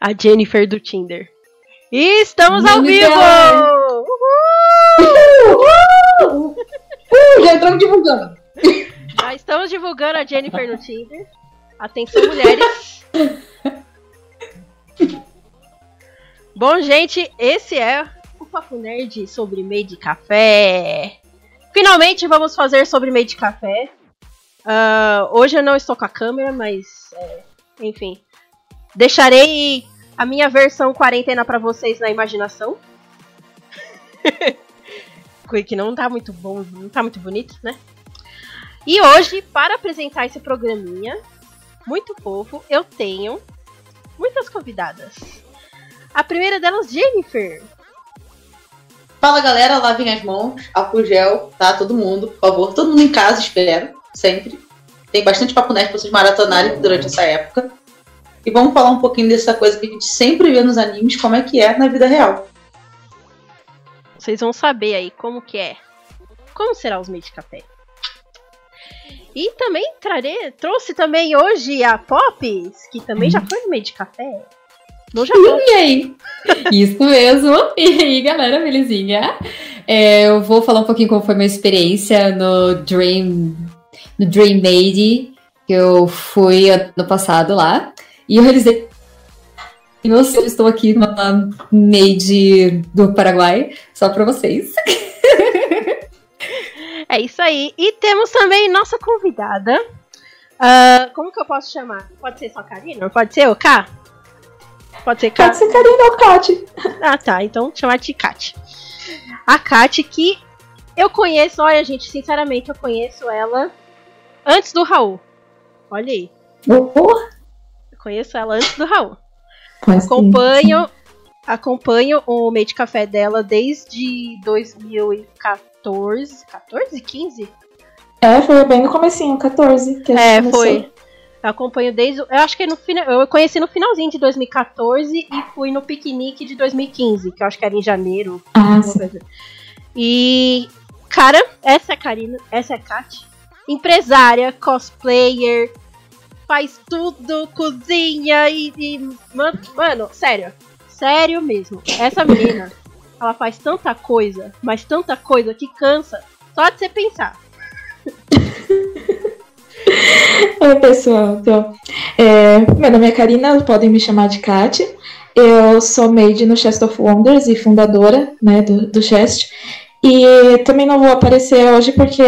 a Jennifer do Tinder. E estamos ao vivo! Deus! Uhul! Uh, já entramos divulgando. Já estamos divulgando a Jennifer no Tinder. Atenção, mulheres. Bom, gente, esse é o Papo Nerd sobre Made Café. Finalmente vamos fazer sobre Made Café. Ah, hoje eu não estou com a câmera, mas é, enfim. Deixarei a minha versão quarentena pra vocês na imaginação. que não tá muito bom, não tá muito bonito, né? E hoje, para apresentar esse programinha muito fofo, eu tenho muitas convidadas. A primeira delas, Jennifer. Fala galera, lavem as mãos, álcool gel, tá? Todo mundo, por favor. Todo mundo em casa, espero, sempre. Tem bastante papo nerd pra vocês maratonarem durante essa época. E vamos falar um pouquinho dessa coisa que a gente sempre vê nos animes, como é que é na vida real. Vocês vão saber aí como que é. Como será os Made Café. E também trarei, trouxe também hoje a Pops, que também já foi no Made Café. No Japão. E aí? Isso mesmo. E aí, galera, belezinha? É, eu vou falar um pouquinho como foi minha experiência no Dream, no Dream Made, que eu fui ano passado lá. E eu realizei. E eu estou aqui numa Made do Paraguai, só para vocês. É isso aí. E temos também nossa convidada. Ah, como que eu posso chamar? Pode ser só Karina? Pode ser o K? Pode ser K? Pode ser Karina ou Kate. Ah, tá. Então chamar de Kat. A Kat que eu conheço, olha, gente, sinceramente, eu conheço ela antes do Raul. Olha aí. Oh, conheço ela antes do Raul. mas Acompanho, acompanho o meio de café dela desde 2014. 14? 15? É, foi bem no comecinho, 14. Que É, começou. foi. Eu acompanho desde. Eu acho que no final. Eu conheci no finalzinho de 2014 e fui no piquenique de 2015, que eu acho que era em janeiro. Ah, sim. E. Cara, essa é a Karina, essa é a Kat. Empresária, cosplayer, faz tudo, cozinha e. e mano, sério. Sério mesmo. Essa menina, ela faz tanta coisa, mas tanta coisa que cansa só de você pensar. Oi, pessoal. Então, é, meu nome é Karina, podem me chamar de Kat. Eu sou maid no Chest of Wonders e fundadora né, do, do Chest. E também não vou aparecer hoje porque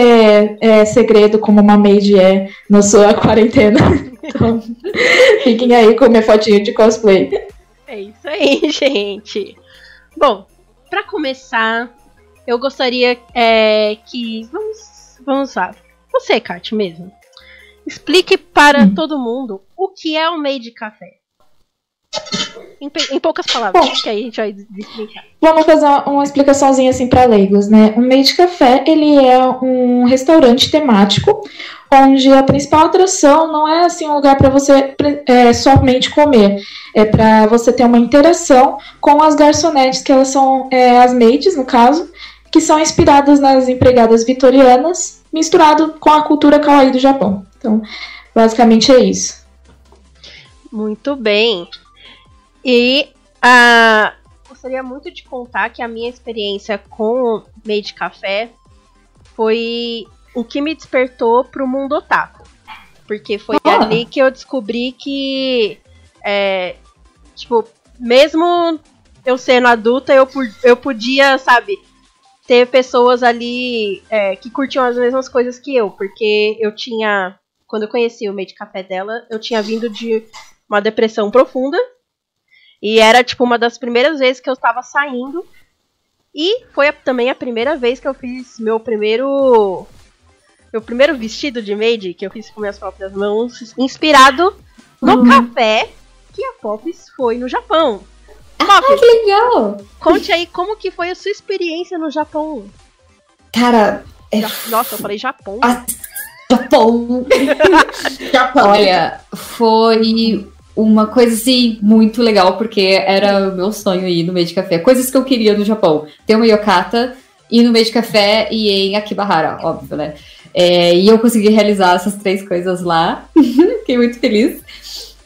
é segredo como uma maid é na sua quarentena. Então, fiquem aí com minha fotinha de cosplay. É isso aí, gente. Bom, pra começar, eu gostaria é, que. Vamos, vamos lá. Você, Kat, mesmo. Explique para Hum. todo mundo o que é o made café. Em, em poucas palavras, Bom. que aí a gente vai. Vamos fazer uma, explicaçãozinha assim para leigos, né? O Made Café, ele é um restaurante temático onde a principal atração não é assim um lugar para você é, somente comer, é para você ter uma interação com as garçonetes, que elas são é, as maids, no caso, que são inspiradas nas empregadas vitorianas, misturado com a cultura kawaii do Japão. Então, basicamente é isso. Muito bem. E ah, gostaria muito de contar que a minha experiência com Made Café foi o que me despertou pro mundo otaku. Porque foi Ah. ali que eu descobri que, é, tipo, mesmo eu sendo adulta, eu, eu podia, sabe, ter pessoas ali é, que curtiam as mesmas coisas que eu. Porque eu tinha, quando eu conheci o Made Café dela, eu tinha vindo de uma depressão profunda. E era, tipo, uma das primeiras vezes que eu estava saindo. E foi a- também a primeira vez que eu fiz meu primeiro. Meu primeiro vestido de maid, que eu fiz com minhas próprias mãos, inspirado no Uhum. café que a Pops foi no Japão. Ah, Pops, que legal! conte aí como que foi a sua experiência no Japão. Cara, é Nossa, eu falei Japão. Ah, Japão! Japão. Olha, foi uma coisa assim muito legal, porque era o meu sonho ir no meio de café. Coisas que eu queria no Japão. Ter uma yokata, ir no meio de café e em Akibahara, óbvio, né? É, e eu consegui realizar essas três coisas lá. Fiquei muito feliz.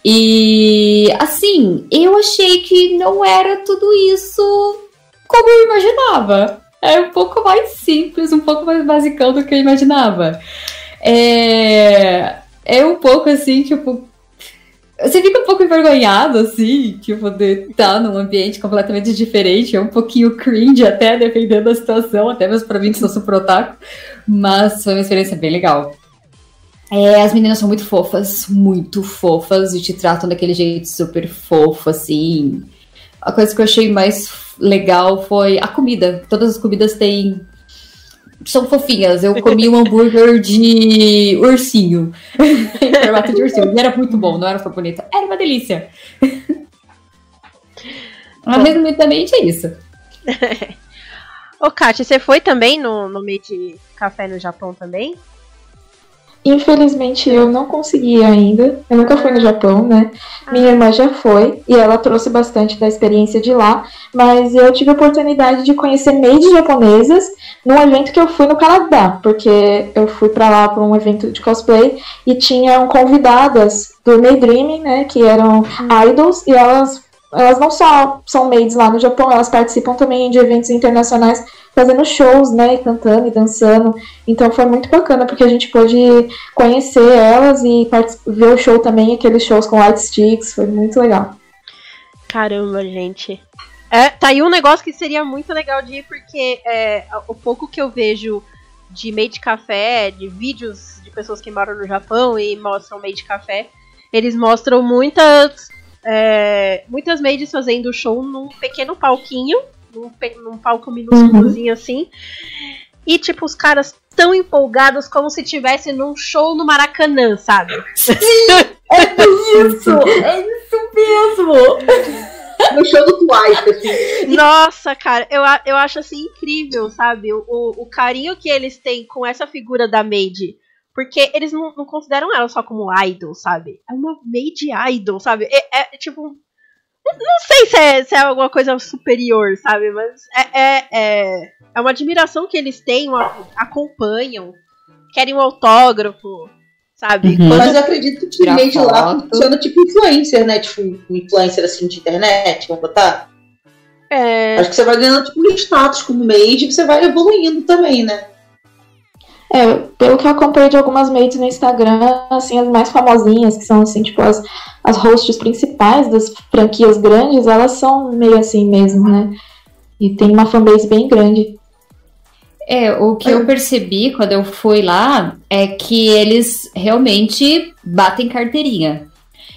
E assim, eu achei que não era tudo isso como eu imaginava. É um pouco mais simples, um pouco mais basicão do que eu imaginava. É, é um pouco assim, tipo, você fica um pouco envergonhado, assim, de estar num ambiente completamente diferente. É um pouquinho cringe até, dependendo da situação, até mesmo pra mim que sou super otaku. Mas foi uma experiência bem legal. É, as meninas são muito fofas, muito fofas, e te tratam daquele jeito super fofo, assim. A coisa que eu achei mais legal foi a comida. Todas as comidas têm são fofinhas. Eu comi um hambúrguer de ursinho. em formato de ursinho. E era muito bom, não era só bonito. Era uma delícia. Mas resumidamente é isso. Ô, Kátia, você foi também no, no Made Café no Japão também? Infelizmente eu não consegui ainda. Eu nunca fui no Japão, né? Minha irmã já foi e ela trouxe bastante da experiência de lá, mas eu tive a oportunidade de conhecer maids japonesas num evento que eu fui no Canadá, porque eu fui para lá para um evento de cosplay e tinham convidadas do Maydreaming, né, que eram idols e elas elas não só são maids lá no Japão, elas participam também de eventos internacionais fazendo shows, né, cantando e dançando. Então foi muito bacana porque a gente pôde conhecer elas e ver o show também, aqueles shows com light sticks, foi muito legal. Caramba, gente. É, tá aí um negócio que seria muito legal de ir, porque é, o pouco que eu vejo de made café, de vídeos de pessoas que moram no Japão e mostram made café, eles mostram muitas é, muitas maids fazendo show num pequeno palquinho num, num palco minúsculozinho uhum. assim. E, tipo, os caras tão empolgados como se tivesse num show no Maracanã, sabe? Sim, é isso! É isso mesmo! No show do Twice, assim. Nossa, cara, eu, eu acho assim incrível, sabe? O, o carinho que eles têm com essa figura da Maid. Porque eles não, não consideram ela só como idol, sabe? É uma Maid idol, sabe? É, é tipo não sei se é, se é alguma coisa superior, sabe? Mas é, é, é, é uma admiração que eles têm, uma, acompanham, querem um autógrafo, sabe? Uhum. Quando... Mas eu acredito que meio de lá funciona tipo influencer, né? Tipo, um influencer assim de internet, vamos botar? É... Acho que você vai ganhando tipo status como maid e você vai evoluindo também, né? É, pelo que eu acompanhei de algumas mates no Instagram, assim, as mais famosinhas, que são assim, tipo, as, as hosts principais das franquias grandes, elas são meio assim mesmo, né? E tem uma fanbase bem grande. É, o que eu percebi quando eu fui lá é que eles realmente batem carteirinha.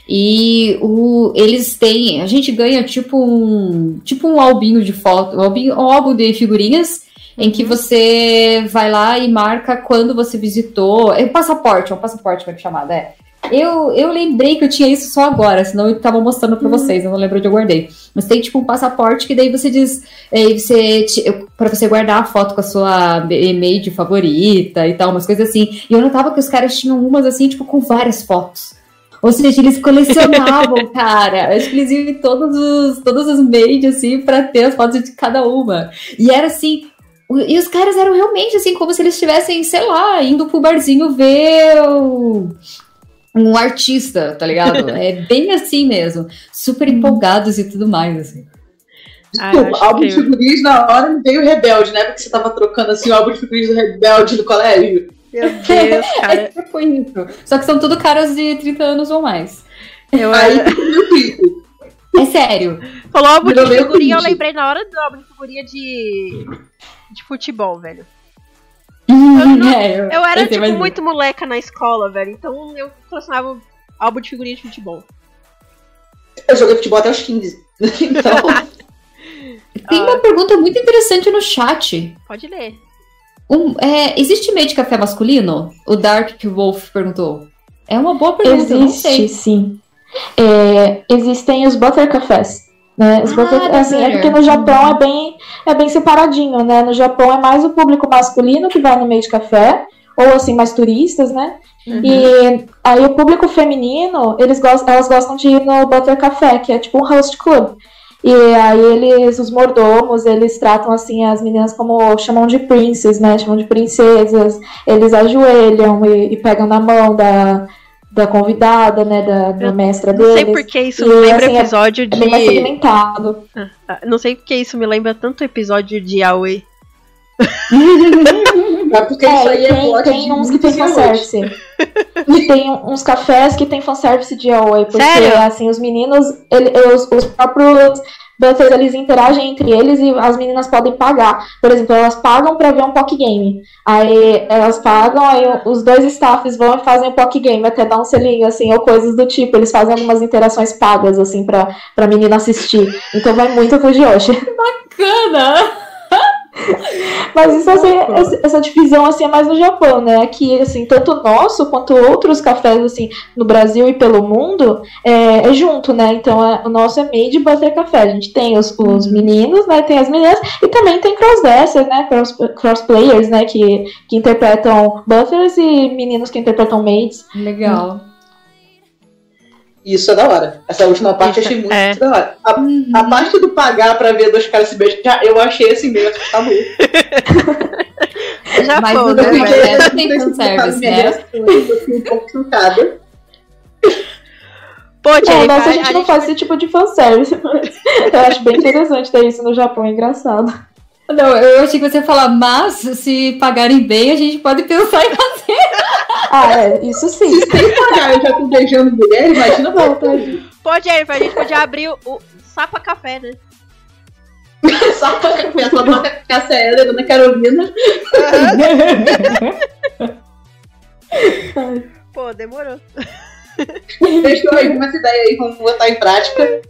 E o, eles têm. A gente ganha tipo um. Tipo um albinho de foto, um, albinho, um álbum de figurinhas em que você vai lá e marca quando você visitou. É um passaporte, é um passaporte que é chamado, é. Eu, eu lembrei que eu tinha isso só agora, senão eu tava mostrando para uhum. vocês, eu não lembro onde eu guardei. Mas tem tipo um passaporte que daí você diz, aí você para você guardar a foto com a sua maid favorita e tal, umas coisas assim. E eu notava que os caras tinham umas assim, tipo com várias fotos. Ou seja, eles colecionavam, cara. Acho que eles iam em todos os, todas as maids, assim, pra ter as fotos de cada uma. E era assim, e os caras eram realmente assim, como se eles estivessem, sei lá, indo pro barzinho ver o... um artista, tá ligado? é bem assim mesmo. Super empolgados e tudo mais, assim. Desculpa, ah, álbum de figurinhas na hora me veio rebelde, né? Porque você tava trocando assim o álbum de figurinhas do rebelde no colégio. Meu Deus, cara. é tipo isso. Só que são tudo caras de 30 anos ou mais. Eu Aí, é sério. Falou álbum de figurinha, eu lembrei na hora do álbum de figurinha de de futebol, velho. Eu, não, é, eu, eu era, eu tipo, muito moleca na escola, velho. Então eu colecionava álbum de figurinha de futebol. Eu joguei futebol até os 15. então. Tem uma pergunta muito interessante no chat. Pode ler. Um, é, existe meio de café masculino? O Dark Wolf perguntou. É uma boa pergunta, Existe, sim. É, existem os butter cafés. Né? Ah, assim, é porque no Japão é bem, é bem separadinho, né? No Japão é mais o público masculino que vai no meio de café, ou assim, mais turistas, né? Uhum. E aí o público feminino, eles gostam, elas gostam de ir no Butter Café, que é tipo um host club. E aí eles, os mordomos, eles tratam assim as meninas como chamam de princess, né? Chamam de princesas. Eles ajoelham e, e pegam na mão da, da convidada, né, da, da mestra Não sei deles. porque isso E, me lembra assim, é- episódio É bem mais de. segmentado. Ah, Não sei porque isso me lembra tanto episódio de Aoi. É porque isso É, aí e é tem, plot tem de uns que tem fanservice. E tem uns cafés que tem fanservice de Aoi, porque Sério? assim, os meninos, ele- os, os próprios Butters, eles interagem entre eles e as meninas podem pagar. Por exemplo, elas pagam pra ver um POC Game. Aí elas pagam, aí os dois staffs vão e fazem o POC Game, até dar um selinho, assim, ou coisas do tipo. Eles fazem algumas interações pagas, assim, pra, pra menina assistir. Então vai muito com o. Bacana! Mas isso, assim, essa, divisão, assim, é mais no Japão, né? Aqui, assim, tanto o nosso quanto outros cafés, assim, no Brasil e pelo mundo, é, é junto, né? Então, é- o nosso é made butter café. A gente tem os, os meninos, né? Tem as meninas, e também tem crossdressers, né? Cross, crossplayers, né? Que, que interpretam butters e meninos que interpretam maids. Legal. Isso é da hora. Essa última parte eu Isso, achei muito, é. da hora. A, a parte do pagar pra ver dois caras se beijar, eu achei assim meio assustador. Já Mas foi, o né? eu tem fanservice, né? Eu fiquei um pouco chocada. Pô, É, Jennifer, nossa, a gente não gente- faz esse tipo de fanservice, mas eu acho bem interessante ter isso no Japão, é engraçado. Não, eu achei que você ia falar, mas se pagarem bem, a gente pode pensar em fazer. Ah, é, isso sim. Se sem pagar eu já tô beijando mulher, imagina Não, volta. tá- Pô, Jennifer, a gente podia abrir o, o Sapa Café, né? Só pra café, só pra Cássia Heller, Dona Carolina. Pô, demorou. Deixou aí uma ideia aí, vamos botar em prática.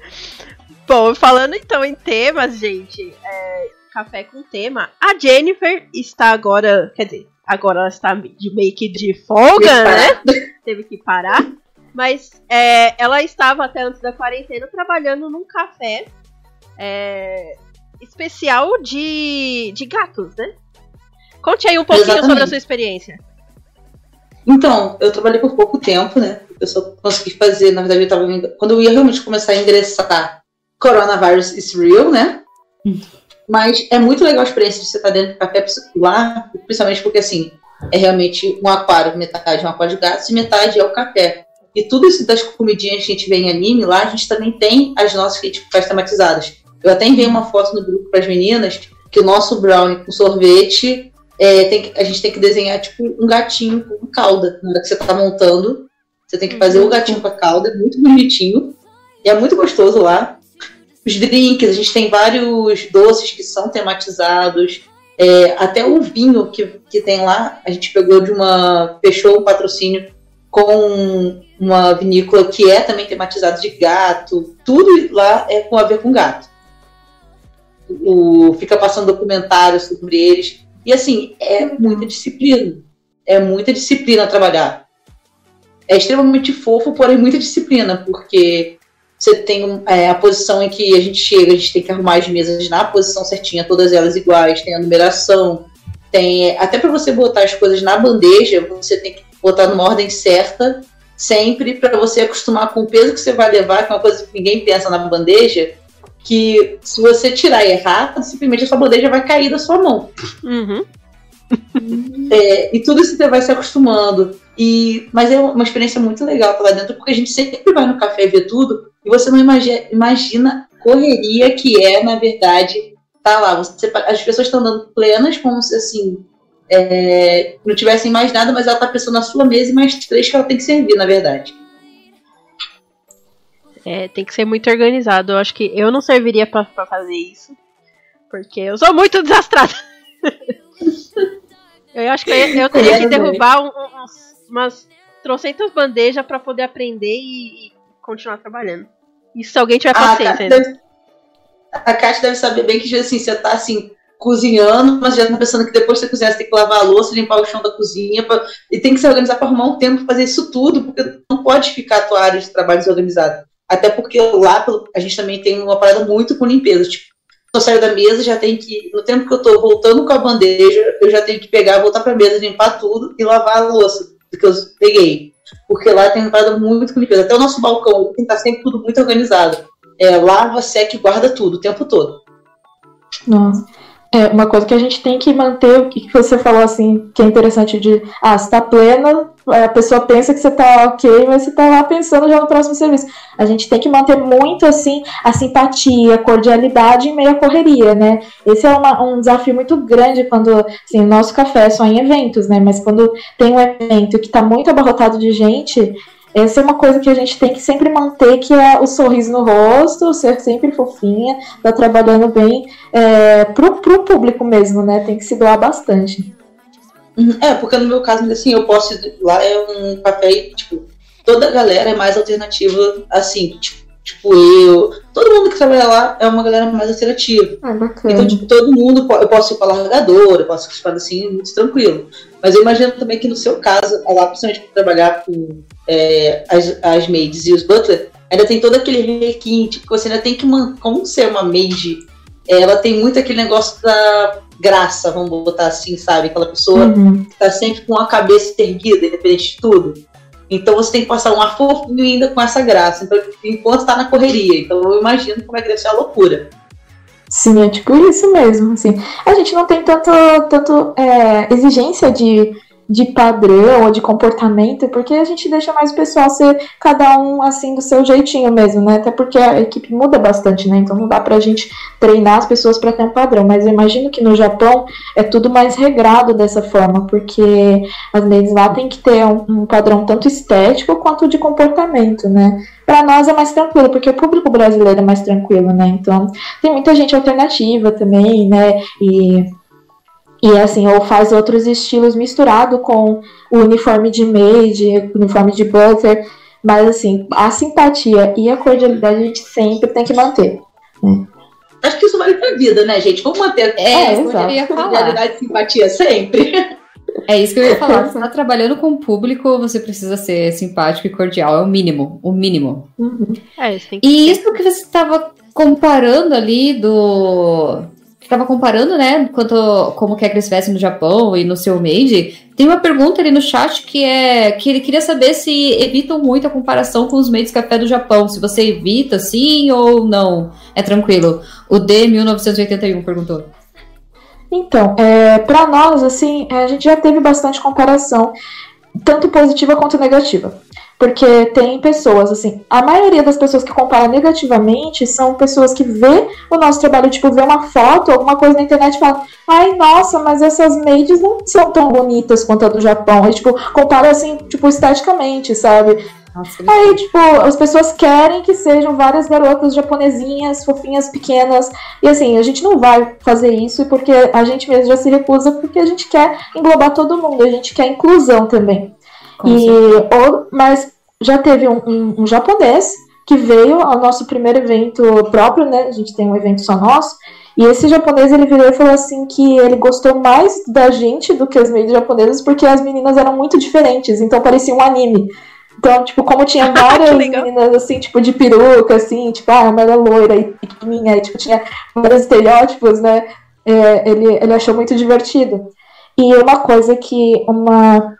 Bom, falando então em temas, gente, é, café com tema. A Jennifer está agora, quer dizer, agora ela está de meio que de folga, né? Teve que parar. Mas é, ela estava até antes da quarentena trabalhando num café é, especial de, de gatos, né? Conte aí um pouquinho sobre a Exatamente. sua experiência. Então, eu trabalhei por pouco tempo, né? Eu só consegui fazer, na verdade, eu tava indo- quando eu ia realmente começar a ingressar Coronavirus is real, né? Mas é muito legal a experiência de você estar dentro do café lá, principalmente porque assim, é realmente um aquário, metade é um aquário de gatos e metade é o café. E tudo isso das comidinhas que a gente vê em anime, lá a gente também tem as nossas que faz tematizadas. Eu até enviei uma foto no grupo para as meninas que o nosso brownie com sorvete é, tem que- a gente tem que desenhar tipo um gatinho com cauda. Na hora que você tá montando, você tem que fazer o gatinho com a cauda, é muito bonitinho. E é muito gostoso lá. Os drinks, a gente tem vários doces que são tematizados. É, até o vinho que, que tem lá, a gente pegou de uma. fechou o patrocínio com uma vinícola que é também tematizado de gato. Tudo lá é com a ver com gato. O, fica passando documentários sobre eles. E assim, é muita disciplina. É muita disciplina trabalhar. É extremamente fofo, porém muita disciplina, porque você tem é, a posição em que a gente chega, a gente tem que arrumar as mesas na posição certinha, todas elas iguais, tem a numeração, tem até para você botar as coisas na bandeja, você tem que botar numa ordem certa, sempre para você acostumar com o peso que você vai levar, que é uma coisa que ninguém pensa na bandeja, que se você tirar errado, simplesmente a sua bandeja vai cair da sua mão. Uhum. É, e tudo isso você vai se acostumando. E, mas é uma experiência muito legal estar lá dentro, porque a gente sempre vai no café ver tudo e você não imagina, a correria que é, na verdade, tá lá. Você, as pessoas estão dando plenas como se assim é, não tivessem mais nada, mas ela tá pensando na sua mesa e mais três que ela tem que servir, na verdade. É, tem que ser muito organizado. Eu acho que eu não serviria pra fazer isso. Porque eu sou muito desastrada. eu acho que eu, eu teria que derrubar um- um- umas trocentas bandejas pra poder aprender e, e continuar trabalhando. Isso se alguém tiver Ah, paciência Kátia ainda. deve- a Kátia deve saber bem que assim, você tá assim, cozinhando, mas já tá pensando que depois que você cozinhar, você tem que lavar a louça, limpar o chão da cozinha, pra- e tem que se organizar para arrumar um tempo pra fazer isso tudo, porque não pode ficar a tua área de trabalho desorganizada. Até porque lá a gente também tem uma parada muito com limpeza. Tipo, eu saio da mesa, já tem que. No tempo que eu tô voltando com a bandeja, eu já tenho que pegar, voltar pra mesa, limpar tudo e lavar a louça que eu peguei. Porque lá tem parada muito com limpeza. Até o nosso balcão tem que estar sempre tudo muito organizado. É, lava, seca e guarda tudo o tempo todo. Nossa. É, uma coisa que a gente tem que manter, o que você falou assim, que é interessante de, ah, se tá plena, a pessoa pensa que você tá ok, mas você tá lá pensando já no próximo serviço. A gente tem que manter muito, assim, a simpatia, a cordialidade em meio à correria, né? Esse é uma, um desafio muito grande quando, assim, nosso café é só em eventos, né? Mas quando tem um evento que tá muito abarrotado de gente, essa é uma coisa que a gente tem que sempre manter, que é o sorriso no rosto, ser sempre fofinha, tá trabalhando bem é, pro, pro público mesmo, né? Tem que se doar bastante. Uhum. É, porque no meu caso, assim, eu posso. Lá é um café, tipo, toda a galera é mais alternativa, assim, tipo, tipo eu. Todo mundo que trabalha lá é uma galera mais alternativa. Ah. Então, tipo, todo mundo, eu posso ir com a largadora, eu posso ir assim, muito tranquilo. Mas eu imagino também que no seu caso, lá, principalmente para trabalhar com é, as, as maids e os butler, ainda tem todo aquele requinte, que você ainda tem que, como ser uma maid, ela tem muito aquele negócio da graça, vamos botar assim, sabe? Aquela pessoa uhum. que tá sempre com a cabeça erguida, independente de tudo. Então você tem que passar um ar fofinho ainda com essa graça. Então, enquanto tá na correria. Então eu imagino como é que deve ser a loucura. Sim, é tipo isso mesmo. Assim. A gente não tem tanto, tanto é, exigência de de padrão ou de comportamento, porque a gente deixa mais o pessoal ser cada um assim do seu jeitinho mesmo, né? Até porque a equipe muda bastante, né? Então não dá pra gente treinar as pessoas para ter um padrão. Mas eu imagino que no Japão é tudo mais regrado dessa forma, porque as leis lá tem que ter um, um padrão tanto estético quanto de comportamento, né? Para nós é mais tranquilo, porque o público brasileiro é mais tranquilo, né? Então tem muita gente alternativa também, né? E e assim, ou faz outros estilos misturado com o uniforme de maid, uniforme de butter. Mas assim, a simpatia e a cordialidade a gente sempre tem que manter. Né? Acho que isso vale pra vida, né, gente? Vamos manter é, a cordialidade e simpatia sempre. É isso que eu ia falar. Você tá trabalhando com o público, você precisa ser simpático e cordial. É o mínimo. O mínimo. Uhum. É, isso e isso que você estava comparando ali do estava comparando, né, quanto como que é que no Japão e no seu Made. Tem uma pergunta ali no chat que é que ele queria saber se evitam muito a comparação com os maids café do Japão, se você evita sim ou não. É tranquilo. O D 1981 perguntou. Então, é, para nós, assim, a gente já teve bastante comparação, tanto positiva quanto negativa. Porque tem pessoas, assim, a maioria das pessoas que comparam negativamente são pessoas que vê o nosso trabalho, tipo, vê uma foto, alguma coisa na internet e fala, ai, nossa, mas essas maids não são tão bonitas quanto a do Japão. E, tipo, compara assim, tipo, esteticamente, sabe? Nossa, Aí, tipo, as pessoas querem que sejam várias garotas japonesinhas, fofinhas, pequenas. E assim, a gente não vai fazer isso porque a gente mesmo já se recusa, porque a gente quer englobar todo mundo, a gente quer inclusão também e, ou, mas já teve um, um, um, japonês que veio ao nosso primeiro evento próprio, né? A gente tem um evento só nosso. E esse japonês ele virou e falou assim que ele gostou mais da gente do que as meias japonesas porque as meninas eram muito diferentes, então parecia um anime. Então, tipo, como tinha várias meninas, assim, tipo, de peruca, assim, tipo, ah, uma era loira e pequenininha, e, tipo, tinha vários estereótipos, né? É, ele, ele achou muito divertido. E uma coisa que uma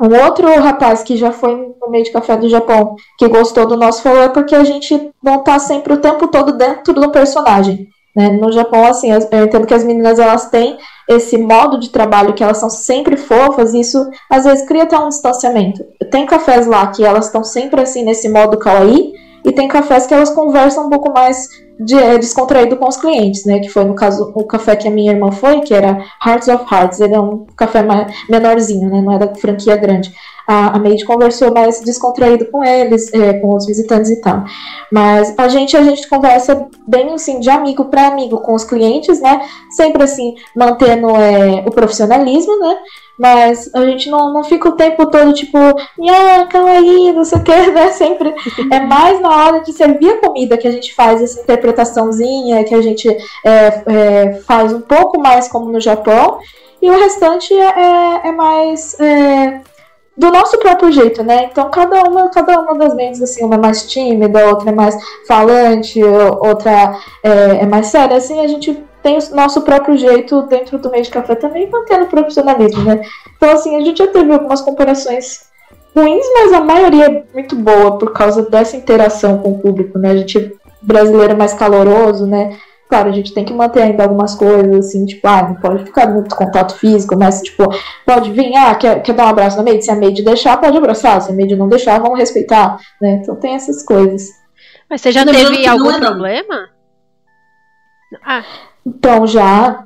um outro rapaz que já foi no meio de café do Japão, que gostou do nosso falou é porque a gente não tá sempre o tempo todo dentro do personagem. Né? No Japão, assim, eu entendo que as meninas elas têm esse modo de trabalho que elas são sempre fofas, e isso às vezes cria até um distanciamento. Tem cafés lá que elas estão sempre assim nesse modo kawaii, e tem cafés que elas conversam um pouco mais de, é, descontraído com os clientes, né? Que foi no caso o café que a minha irmã foi, que era Hearts of Hearts. Ele é um café mais, menorzinho, né? Não é da franquia grande a, a Maid conversou mais descontraído com eles, é, com os visitantes e tal. Mas a gente, a gente conversa bem assim, de amigo para amigo com os clientes, né? Sempre assim, mantendo é, o profissionalismo, né? Mas a gente não, não fica o tempo todo tipo, calma aí, não sei o que, né? Sempre é mais na hora de servir a comida que a gente faz essa interpretaçãozinha, que a gente é, é, faz um pouco mais como no Japão. E o restante é, é, é mais é, do nosso próprio jeito, né? Então cada uma, cada uma das mentes, assim, uma é mais tímida, outra é mais falante, outra é, é mais séria, assim, a gente tem o nosso próprio jeito dentro do meio de café também, mantendo o profissionalismo, né? Então, assim, a gente já teve algumas comparações ruins, mas a maioria é muito boa por causa dessa interação com o público, né? A gente brasileiro é mais caloroso, né? claro, a gente tem que manter ainda algumas coisas, assim, tipo, ah, não pode ficar muito contato físico, mas, tipo, pode vir, ah, quer, quer dar um abraço na maid? Se a maid deixar, pode abraçar. Se a maid não deixar, vamos respeitar, né? Então tem essas coisas. Mas você já Lembrando teve algum é problema? Ah, Então, já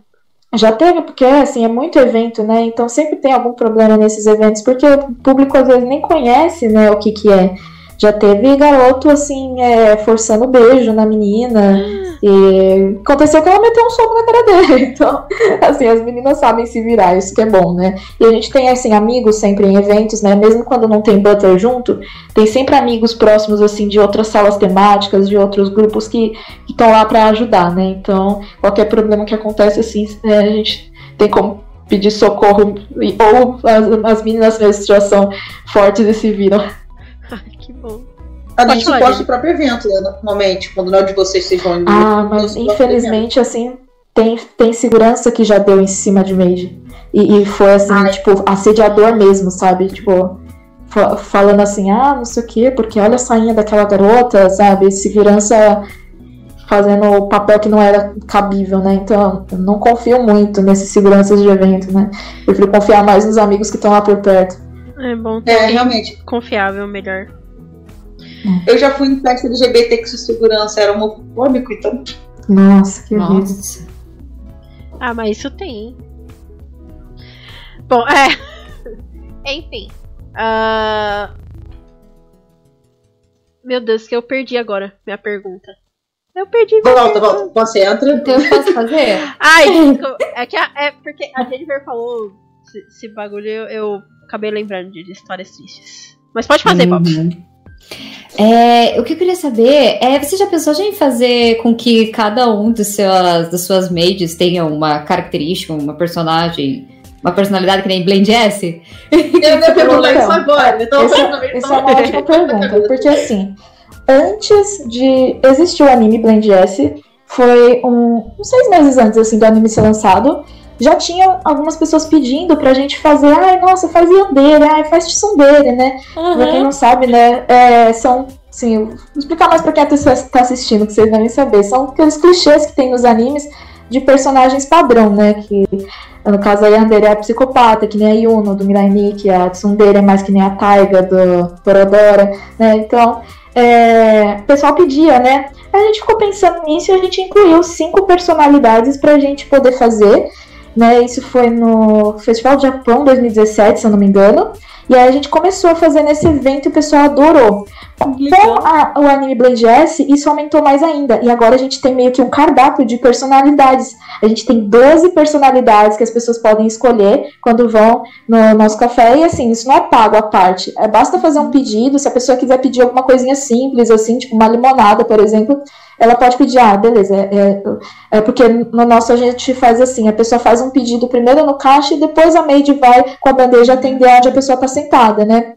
já teve, porque assim, é muito evento, né? Então sempre tem algum problema nesses eventos, porque o público às vezes nem conhece, né, o que que é. Já teve garoto, assim, é, forçando beijo na menina. E aconteceu que ela meteu um soco na cara dele. Então, assim, as meninas sabem se virar, isso que é bom, né? E a gente tem, assim, amigos sempre em eventos, né? Mesmo quando não tem Butler junto, tem sempre amigos próximos, assim, de outras salas temáticas, de outros grupos que estão lá pra ajudar, né? Então, qualquer problema que acontece, assim, é, a gente tem como pedir socorro, ou as, as meninas nessa situação fortes e se viram. Que bom. A Pode gente falar, suporta Jenny. o próprio evento, né, normalmente, quando não é de vocês vocês vão. Ah, mas infelizmente, assim, tem, tem segurança que já deu em cima de Mage. E, e foi assim, Ai. tipo, assediador mesmo, sabe? Tipo, fa- falando assim, ah, não sei o quê, porque olha a sainha daquela garota, sabe? Segurança fazendo o papel que não era cabível, né? Então, eu não confio muito nesses seguranças de evento, né? Eu prefiro confiar mais nos amigos que estão lá por perto. É bom ter É, realmente. confiável, melhor. Eu já fui em festa LGBT que sua segurança era homofóbico, então. Nossa, que. Nossa. Ah, mas isso tem. Bom, é. Enfim. Ah, Meu Deus, que eu perdi agora minha pergunta. Eu perdi minha Volta, pergunta. volta. Concentra. Então eu posso fazer? Ai. É que a- é porque a Jennifer falou esse, esse bagulho eu, eu acabei lembrando de histórias tristes. Mas pode fazer, Bob. É, o que eu queria saber é, você já pensou já em fazer com que cada um dos seus, das suas mages tenha uma característica, uma personagem, uma personalidade que nem Blend S? Eu ia perguntar Então, isso agora. Então, Essa, essa é uma ótima pergunta, porque assim, antes de existir o anime Blend S, foi um, uns seis meses antes assim, do anime ser lançado, já tinham algumas pessoas pedindo pra gente fazer, ai, nossa, faz Yandere, ai, faz Tsundere, né? Pra quem não sabe, né, é, são, assim, vou explicar mais pra quem tá assistindo, que vocês devem saber, são aqueles clichês que tem nos animes de personagens padrão, né, que no caso a Yandere é a psicopata, que nem a Yuno do Mirai Nikki, a Tsundere é mais que nem a Taiga do Toradora, né, então é, o pessoal pedia, né, a gente ficou pensando nisso e a gente incluiu cinco personalidades pra gente poder fazer, né, isso foi no Festival do Japão 2017, se eu não me engano, e aí a gente começou a fazer nesse evento e o pessoal adorou. Com a- o anime Blade S, isso aumentou mais ainda. E agora a gente tem meio que um cardápio de personalidades. A gente tem 12 personalidades que as pessoas podem escolher quando vão no nosso café. E assim, isso não é pago à parte. É, basta fazer um pedido. Se a pessoa quiser pedir alguma coisinha simples, assim, tipo uma limonada, por exemplo, ela pode pedir, ah, beleza. É, é- é porque no nosso a gente faz assim: a pessoa faz um pedido primeiro no caixa e depois a maid vai com a bandeja atender onde a pessoa está sentada, né?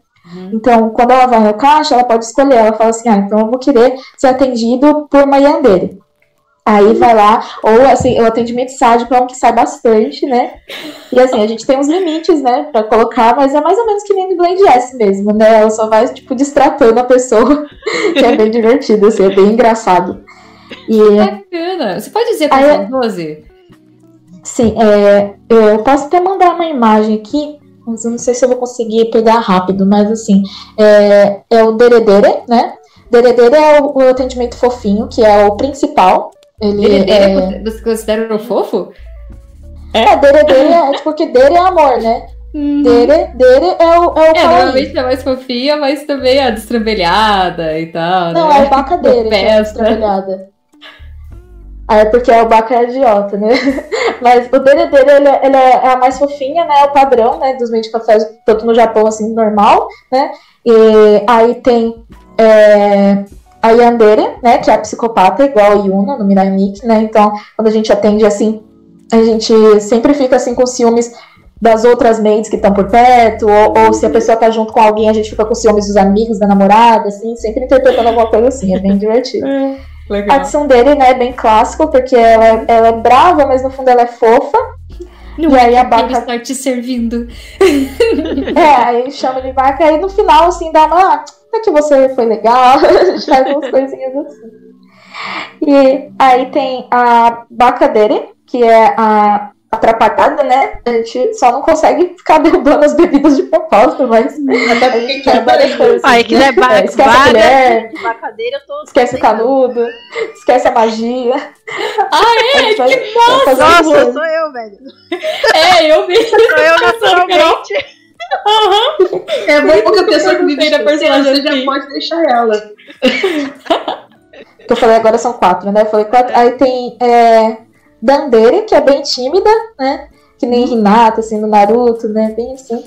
Então, quando ela vai no caixa, ela pode escolher. Ela fala assim: ah, então eu vou querer ser atendido por uma Yandere. Aí vai lá, ou assim, o atendimento sádico é um que sai bastante, né? E assim, a gente tem uns limites, né, pra colocar, mas é mais ou menos que nem no Blend S mesmo, né? Ela só vai, tipo, distratando a pessoa, que é bem divertido, assim, é bem engraçado. E Bacana. Você pode dizer quais eu- são 12? Sim, é, eu posso até mandar uma imagem aqui, mas eu não sei se eu vou conseguir pegar rápido, mas assim, é, é o Deredere, né? Deredere é o, o atendimento fofinho, que é o principal. Ele Ele é, Você considera o fofo? é, Deredere é tipo que Dere é amor, né? Dere, Dere é o, é o É, normalmente é mais fofinha, mas também é destrambelhada e tal, Não, né? é o Baca Dere, que é Festa. Ah, é porque é o Baca é idiota, né? Mas o Dere, ele, é- ele é a mais fofinha, né? É o padrão, né? Dos meios de cafés, tanto no Japão, assim, normal, né? E aí tem é, a Yandere, né? Que é a psicopata, igual a Yuna, no Mirai Nikki, né? Então, quando a gente atende, assim, a gente sempre fica, assim, com ciúmes das outras maids que estão por perto, ou, ou se a pessoa tá junto com alguém, a gente fica com ciúmes dos amigos, da namorada, assim, sempre interpretando alguma coisa assim, é bem divertido. A Legal. ação dele, né, é bem clássico, porque ela, é- ela é brava, mas no fundo ela é fofa. Não e aí a Baca. está te servindo. É, aí chama de Baca, aí no final, assim, dá uma. Ah, é que você foi legal, a gente faz umas coisinhas assim. E aí tem a Bacadere, que é a atrapalhada, né? A gente só não consegue ficar derrubando as bebidas de propósito, mas Até porque gente quer várias coisas. Aí que é ba É, esquece a eu tô. esquece o canudo, esquece a magia. Ah, A gente vai, Nossa, isso. sou eu, velho. é, eu vi. Sou eu naturalmente. Aham. É bom porque a pessoa que Gostei da de personagem você já pode deixar ela. que eu falei agora são quatro, né? Eu falei quatro. Aí tem é, Dandere, que é bem tímida, né? Que nem Hinata, assim, no Naruto, né? Bem assim.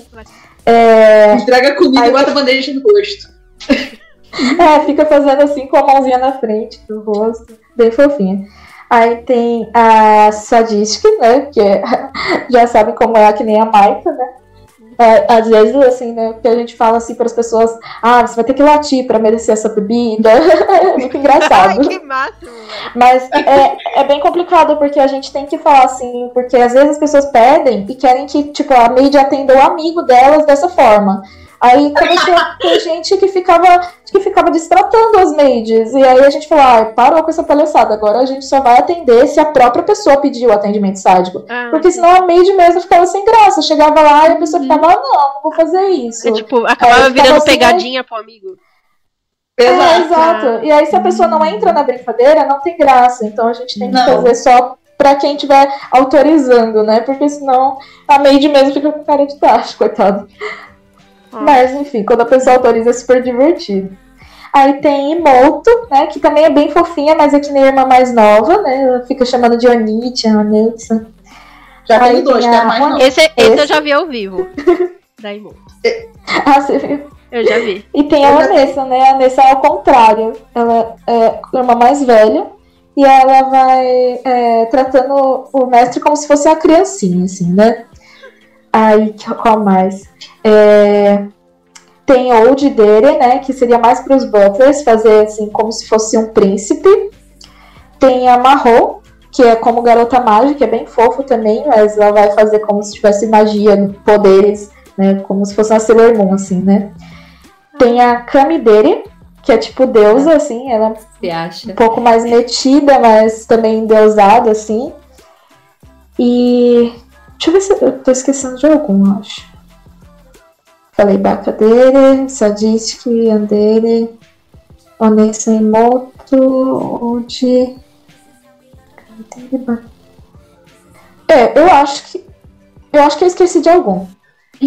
É, Entrega comida Aí- e bota a bandeja no rosto. é, fica fazendo assim com a mãozinha na frente do rosto. Bem fofinha. Aí tem a Sadistic, né? Que é- já sabem como é, que nem a Maika, né? É, às vezes, assim, né? Que a gente fala assim para as pessoas: ah, você vai ter que latir para merecer essa bebida. É muito engraçado. Ai, que máximo. Mas é, é bem complicado, porque a gente tem que falar assim, porque às vezes as pessoas pedem e querem que, tipo, a maid atenda o amigo delas dessa forma. Aí começou a ter gente que ficava, que ficava destratando as maids. E aí a gente falou, ah, parou com essa palhaçada, agora a gente só vai atender se a própria pessoa pedir o atendimento sádico. Ah, Porque senão a maid mesmo ficava sem graça. Chegava lá e a pessoa ficava, ah, não, não vou fazer isso. é, tipo, acabava virando assim, pegadinha pro amigo. É, Exato. exato. E aí, se a pessoa não entra na brincadeira, não tem graça. Então a gente tem que Não. fazer só pra quem estiver autorizando, né? Porque senão a maid mesmo fica com cara de tacho, coitado. Ah. Mas enfim, quando a pessoa autoriza é super divertido. Aí tem Imoto, né? Que também é bem fofinha, mas é que nem a irmã mais nova, né? Ela fica chamando de Onitia, Onitsa. Já Aí tem dois, tem a- mais não. Esse, esse eu Esse- já vi ao vivo. Da Imo. Ah, você viu? Eu já vi. E tem a Eu já Vanessa, né? A Vanessa é ao contrário. Ela é a irmã mais velha. E ela vai é, tratando o mestre como se fosse uma criancinha, assim, né? Aí, qual mais? É, tem Old Dere, né? Que seria mais para os butlers, fazer assim, como se fosse um príncipe. Tem a Marro, que é como garota mágica, que é bem fofo também, mas ela vai fazer como se tivesse magia, poderes, né? Como se fosse uma Sailor Moon, assim, né? Tem a Kamidere, que é tipo deusa, assim, ela é um pouco mais metida, mas também endeusada, assim. E. Deixa eu ver se eu tô esquecendo de algum, acho. Falei Bakadere, Sadistic, Andere, Onessa Imoto, Odi. Kamidere, Ba- É, eu acho que. Eu acho que eu esqueci de algum.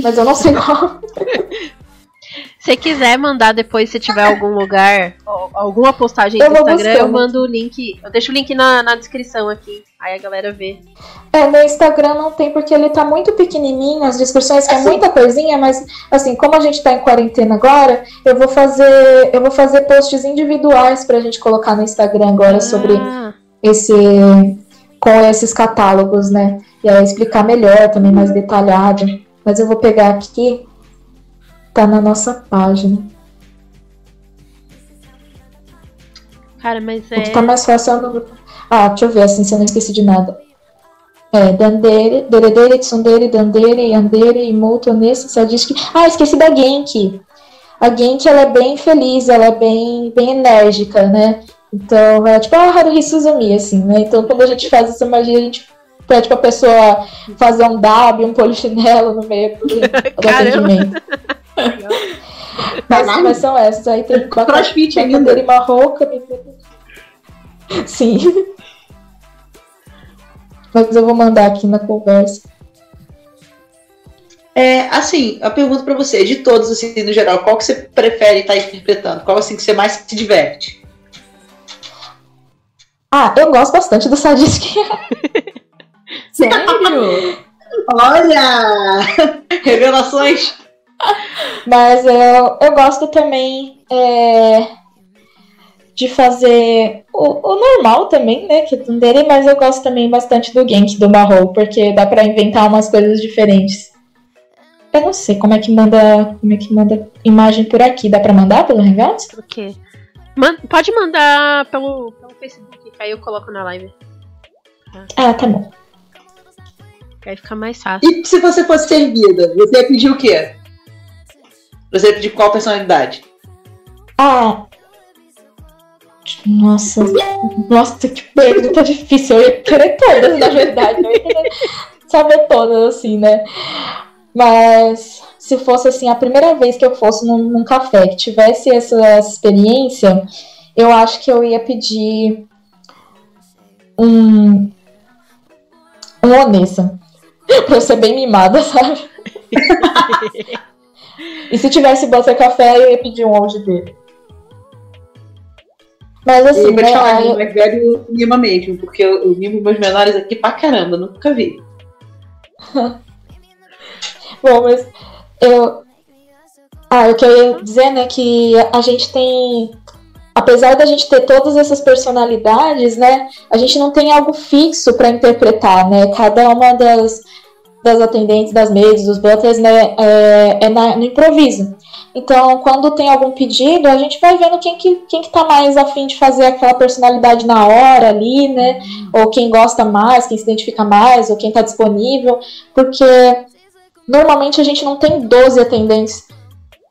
Mas eu não sei qual. Se quiser mandar depois, se tiver algum lugar, alguma postagem Eu vou Instagram, eu buscando. mando o link. Eu deixo o link na, na descrição aqui. Aí a galera vê. É, no Instagram não tem porque ele tá muito pequenininho, as descrições que é Assim. muita coisinha, mas assim, como a gente tá em quarentena agora, eu vou fazer, eu vou fazer posts individuais pra gente colocar no Instagram agora sobre Ah, esse com esses catálogos, né? E aí explicar melhor, também mais detalhado. Mas eu vou pegar aqui, tá na nossa página. cara, mas O que é. tá mais fácil é o número. Ah, deixa eu ver assim se eu não esqueci de nada. É, Dandere, Deredere, Tsundere, Dandere, Yandere, Imoto, Nessa, Sadistic. Ah, esqueci da Genki. A Genki, ela é bem feliz, ela é bem, bem enérgica, né? Então, é tipo a Haruhi Suzumi, assim, né? Então, quando a gente faz essa magia, a gente pede pra pessoa fazer um dab, um polichinelo no meio do, atendimento. Mas, mas são essas. Aí tem Crossfit ainda. Bacadeira e marroca. Sim. Mas eu vou mandar aqui na conversa. É, assim, a pergunta pra você, de todos, assim, no geral, qual que você prefere estar interpretando? Qual, assim, que você mais se diverte? Ah, eu gosto bastante do Sadistic. Sério? Olha! Revelações! Mas eu, eu gosto também é, de fazer o, o normal também, né? Que é Tundere, mas eu gosto também bastante do Genki do Marro, porque dá pra inventar umas coisas diferentes. Eu não sei como é que manda, como é que manda imagem por aqui. Dá pra mandar pelo Hangouts? O quê? Man- pode mandar pelo, pelo Facebook, que aí eu coloco na live. Ah, tá bom. Aí fica mais fácil. E se você fosse servida, você ia pedir o quê? Você ia pedir qual personalidade? Ah, Nossa, nossa, que pergunta difícil. Eu ia querer todas, na verdade. Eu ia querer saber todas, assim, né? Mas se fosse assim, a primeira vez que eu fosse num, num café que tivesse essa, essa experiência, eu acho que eu ia pedir um. Um Onessa. pra eu ser bem mimada, sabe? e se tivesse Butter Café, eu ia pedir um Old dele. Mas assim, eu vou te né, falar, meu mais velho mima mesmo, porque eu, eu mimo meus menores aqui pra caramba, nunca vi. Bom, mas eu. Ah, o que eu ia dizer, né, que a gente tem. Apesar da gente ter todas essas personalidades, né, a gente não tem algo fixo para interpretar, né? Cada uma das, das atendentes, das maids, dos butlers, né, é, é na- no improviso. Então, quando tem algum pedido, a gente vai vendo quem que, quem que tá mais afim de fazer aquela personalidade na hora ali, né? Ou quem gosta mais, quem se identifica mais, ou quem tá disponível. Porque normalmente a gente não tem 12 atendentes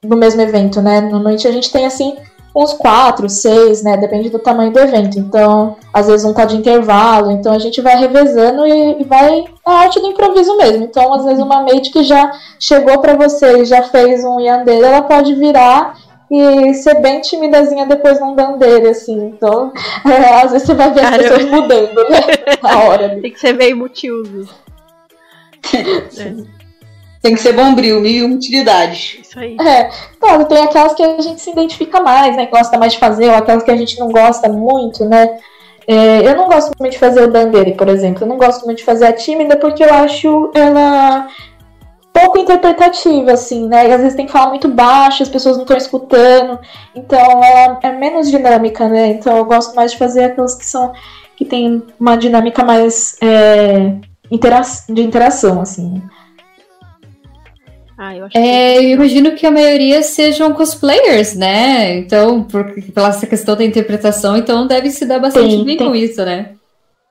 no mesmo evento, né? Normalmente a gente tem assim uns 4, 6, né? Depende do tamanho do evento. Então, às vezes um tá de intervalo, então a gente vai revezando e, e vai na arte do improviso mesmo. Então, às vezes uma maid que já chegou pra você e já fez um yandere, ela pode virar e ser bem timidazinha depois num dandere, assim. Então, é, às vezes você vai ver as Caramba. pessoas mudando, né? Na hora. ali. Tem que ser meio multiuso. É, Tem que ser bombril, mil e utilidades. isso aí. É, claro, tem aquelas que a gente se identifica mais, né? que Gosta mais de fazer, ou aquelas que a gente não gosta muito, né? É, eu não gosto muito de fazer o Dandere, por exemplo. Eu não gosto muito de fazer a tímida porque eu acho ela pouco interpretativa, assim, né? E às vezes tem que falar muito baixo, as pessoas não estão escutando. Então ela é menos dinâmica, né? Então eu gosto mais de fazer aquelas que são que tem uma dinâmica mais é, intera de interação, assim. Ah, eu acho que. É, eu imagino que a maioria sejam cosplayers, né? Então, por, pela essa questão da interpretação, então deve se dar bastante Tem, bem tem. com isso, né?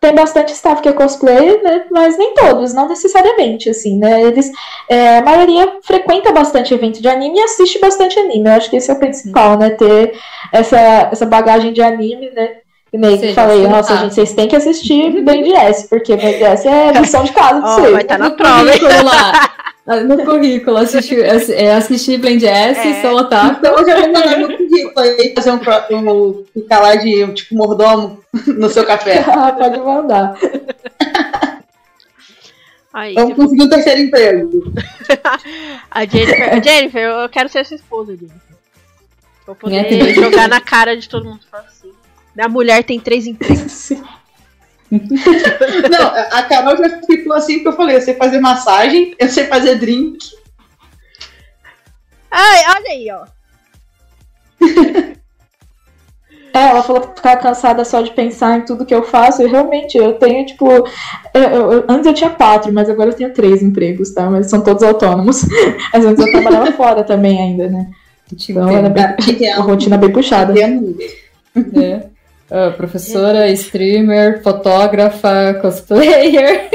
tem bastante staff que é cosplayer, né? Mas nem todos, não necessariamente, assim, né? Eles, é, a maioria frequenta bastante evento de anime e assiste bastante anime. Eu acho que esse é o principal, né? Ter essa, essa bagagem de anime, né? Que nem Seja, falei, nossa, Ah. gente, vocês têm que assistir Blade S, porque Blade S é lição de casa pra vocês. vai estar na No prova, hein? lá. Ah, No currículo, assistir, assi- é, assistir Blend S, É. sou otaku. Então eu já vou mandar meu currículo aí, fazer um, um, ficar lá de tipo mordomo no seu café. Ah, pode mandar. Aí, Vamos conseguir um terceiro emprego. a Jennifer, Jennifer, eu quero ser sua esposa, Jennifer. Vou poder É, jogar na cara de todo mundo. Assim. Minha mulher tem três empregos. Não, a Carol já ficou assim que eu falei, eu sei fazer massagem, eu sei fazer drink. Ai, olha aí, ó. É, ela falou que ficava cansada só de pensar em tudo que eu faço. E realmente, eu tenho, tipo. eu- eu- antes eu tinha quatro, mas agora eu tenho três empregos, tá? Mas são todos autônomos. Mas antes eu trabalhava fora também ainda, né? Te Então era bem, Entendo. uma rotina bem puxada. Entendo. Ah, professora, streamer, fotógrafa, cosplayer.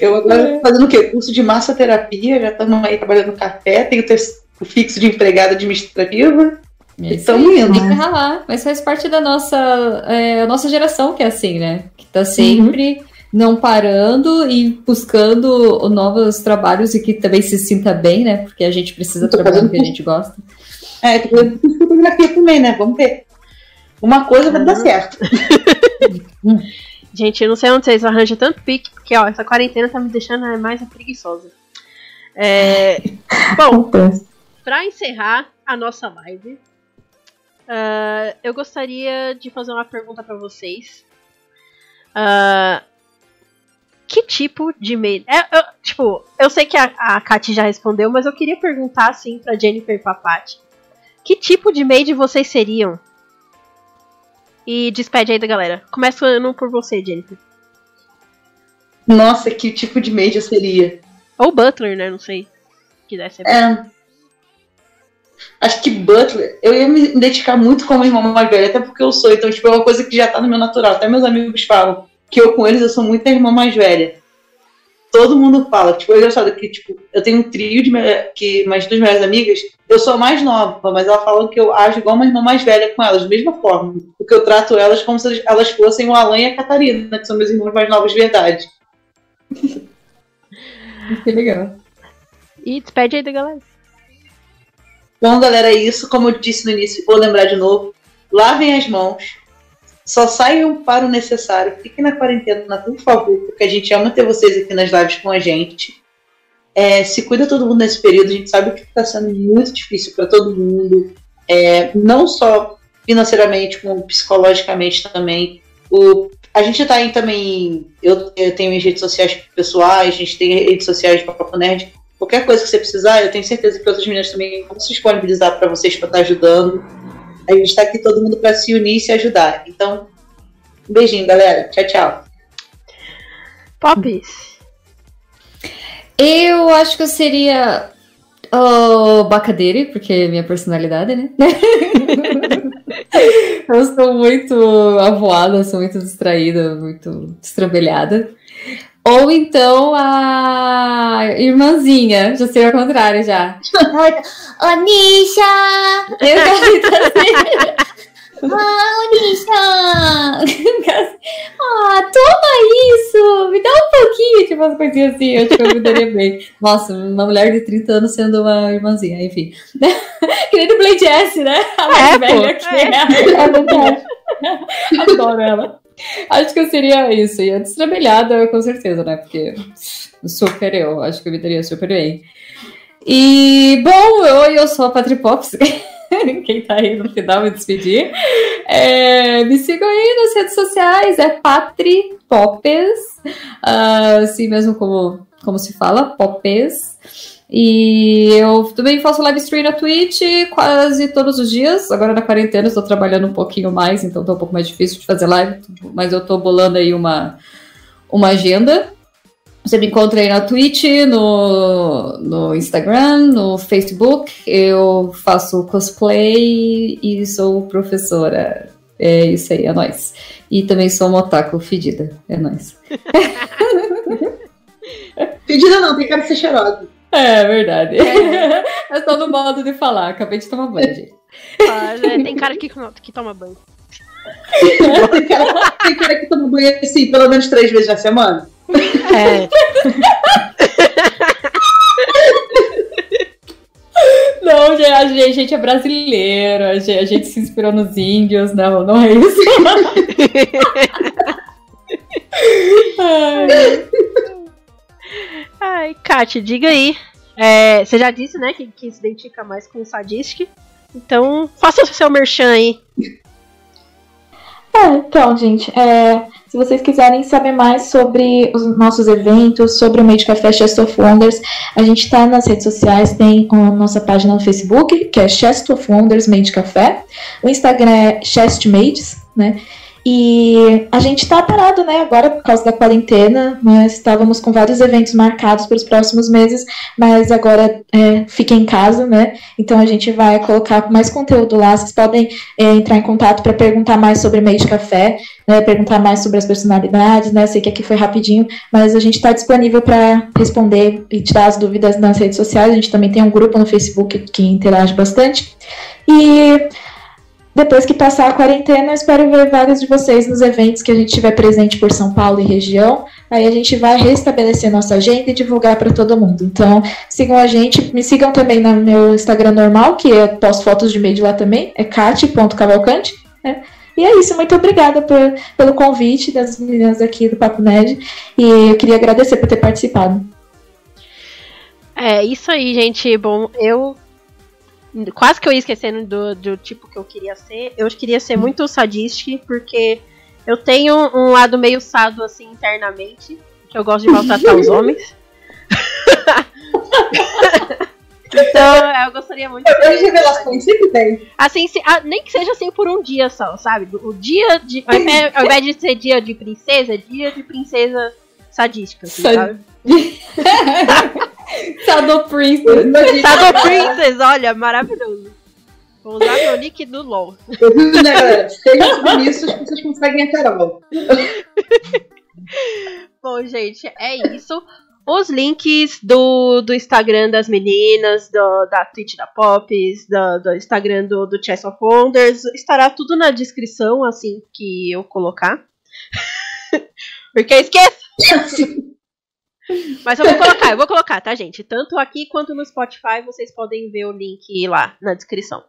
Eu agora fazendo o quê? Curso de massoterapia, já estamos aí trabalhando no café, tenho o o fixo de empregada administrativa. Estamos indo. Tem que ralar, mas faz parte da nossa, é, a nossa geração que é assim, né? Que tá sempre não parando e buscando novos trabalhos e que também se sinta bem, né? Porque a gente precisa trabalhar no fazendo que a gente gosta. É, tô fotografia também, né? Vamos ver. Uma coisa vai dar certo. Gente, eu não sei onde vocês arranjam tanto pique, porque ó, essa quarentena tá me deixando mais preguiçosa. É, bom, pra encerrar a nossa live, ah, eu gostaria de fazer uma pergunta pra vocês. Ah, que tipo de medo? É, eu- tipo, eu sei que a, a Kati já respondeu, mas eu queria perguntar assim pra Jennifer e pra Paty. Que tipo de maid vocês seriam? E despede aí da galera. Começando por você, Jennifer. Nossa, que tipo de média seria? Ou Butler, né? Não sei. Se quiser ser. É. Acho que Butler, eu ia me identificar muito como irmã mais velha, até porque eu sou, então, tipo, é uma coisa que já tá no meu natural. Até meus amigos falam que eu com eles eu sou muito a irmã mais velha. Todo mundo fala. Tipo, é engraçado que, tipo, eu tenho um trio de que mais duas melhores amigas. Eu sou a mais nova, mas ela fala que eu ajo igual uma irmã mais velha com elas, da mesma forma. Porque eu trato elas como se elas fossem o Alan e a Catarina, que são meus irmãos mais novos de verdade. que legal. E despede aí da galera. Bom, galera, é isso. Como eu disse no início, vou lembrar de novo. Lavem as mãos só saiam para o necessário. Fiquem na quarentena, por favor, porque a gente ama ter vocês aqui nas lives com a gente. É, se cuida todo mundo nesse período. A gente sabe que está sendo muito difícil para todo mundo, é, não só financeiramente, como psicologicamente também. O, a gente está aí também. Eu, eu, tenho minhas redes sociais pessoais, a gente tem redes sociais para Papo Nerd. Qualquer coisa que você precisar, eu tenho certeza que outras meninas também vão se disponibilizar para vocês para estar tá ajudando. A gente está aqui todo mundo para se unir e se ajudar. Então, um beijinho, galera. Tchau, tchau. Popes. Eu acho que eu seria o Bacadeire, porque é minha personalidade, né? eu sou muito avoada, sou muito distraída, muito estrambelhada. Ou então a irmãzinha, já seria ao contrário já. Ô, Nisha! Eu quero assim. Ah, Nisha! ah, toma isso! Me dá um pouquinho, tipo umas coisinhas assim, eu acho que eu me daria bem. Nossa, uma mulher de 30 anos sendo uma irmãzinha, enfim. que nem do Blade S, né? A mais é, velha pô. que é. é verdade. Adoro ela. Acho que eu seria isso. E a destrambelhada, com certeza, né? Porque super eu. Acho que eu me daria super bem. E, bom, eu, eu sou a Patri Pops. Quem tá aí no final me despedir. É, me sigam aí nas redes sociais. É Patri Popes. Uh, assim mesmo como, como se fala, Popes. E eu também faço live stream na Twitch quase todos os dias. Agora na quarentena estou trabalhando um pouquinho mais, então está um pouco mais difícil de fazer live, mas eu estou bolando aí uma, uma agenda. Você me encontra aí na Twitch, no, no Instagram, no Facebook. Eu faço cosplay e sou professora. É isso aí, é nóis. E também sou uma otaku fedida. É nóis. fedida não, tem cara de ser cheirosa. É verdade. É. é só no modo de falar. Acabei de tomar banho, gente. Ah, tem cara que, que toma banho. tem, cara, tem cara que toma banho assim, pelo menos três vezes na semana. É. Não, a gente, a gente é brasileiro, a gente, a gente, se inspirou nos índios, não, não é isso. Ai. Ai, Kátia, diga aí. É, você já disse, né, que, que se identifica mais com o Sadistic. Então, faça o seu merchan aí. É, então, gente, é, se vocês quiserem saber mais sobre os nossos eventos, sobre o Made Café Chest of Wonders, a gente está nas redes sociais, tem a nossa página no Facebook, que é Chest of Wonders Made Café. O Instagram é Chestmades, né? E a gente está parado, né, agora por causa da quarentena. Nós estávamos com vários eventos marcados para os próximos meses, mas agora é, fica em casa, né? Então a gente vai colocar mais conteúdo lá. Vocês podem é, entrar em contato para perguntar mais sobre Meio de Café, né, perguntar mais sobre as personalidades, né? Sei que aqui foi rapidinho, mas a gente está disponível para responder e tirar as dúvidas nas redes sociais. A gente também tem um grupo no Facebook que interage bastante. E depois que passar a quarentena, eu espero ver vários de vocês nos eventos que a gente tiver presente por São Paulo e região. Aí a gente vai restabelecer nossa agenda e divulgar para todo mundo. Então, sigam a gente, me sigam também no meu Instagram normal, que eu posto fotos de meio lá também, é cat.cavalcante. Né? E é isso, muito obrigada por, pelo convite das meninas aqui do Papo Nerd. E eu queria agradecer por ter participado. É isso aí, gente. Bom, eu Quase que eu ia esquecendo do, do tipo que eu queria ser. Eu queria ser muito sadistic, porque eu tenho um lado meio sado assim internamente. Que eu gosto de maltratar os homens. então, eu gostaria muito de. Eu revelações sempre tem. Assim, se, ah, nem que seja assim por um dia só, sabe? O dia de. Ao invés, ao invés de ser dia de princesa, é dia de princesa sadística, assim, sabe? Shadow Princess. Shadow Princess, olha, maravilhoso. Vou usar meu nick no LOL. né, galera? Sejam submissos que vocês conseguem a Carol. Bom, gente, é isso. os links do, do Instagram das meninas, do, da Twitch da Pops, do, do Instagram do, do Chess of Wonders. Estará tudo na descrição, assim que eu colocar. Porque eu esqueço! Mas eu vou colocar, eu vou colocar, tá, gente? Tanto aqui quanto no Spotify, vocês podem ver o link lá na descrição.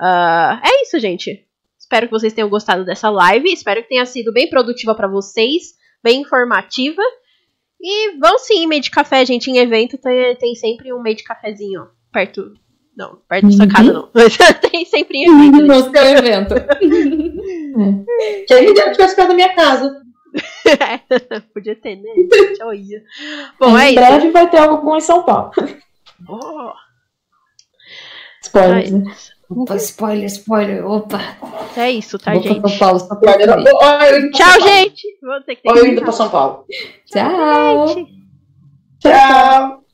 Uh, é isso, gente. Espero que vocês tenham gostado dessa live. Espero que tenha sido bem produtiva para vocês, bem informativa. E vão sim, meio de café, gente. Em evento tem, tem sempre um meio de cafezinho perto. Não, perto da sua casa não. Mas tem sempre em evento. No seu evento. Quem me dera que tivesse perto da minha casa. É, podia ter, né? Tchau, ia. Bom, é em isso. breve vai ter algum em São Paulo. Oh, Spoilers, né? Opa, spoiler, spoiler. Opa. é isso, tá, Vou pra gente? São Paulo Olha, olha Tchau, São Paulo. gente! Vou ter que Olha eu indo pra São Paulo. Tchau. Gente. Tchau.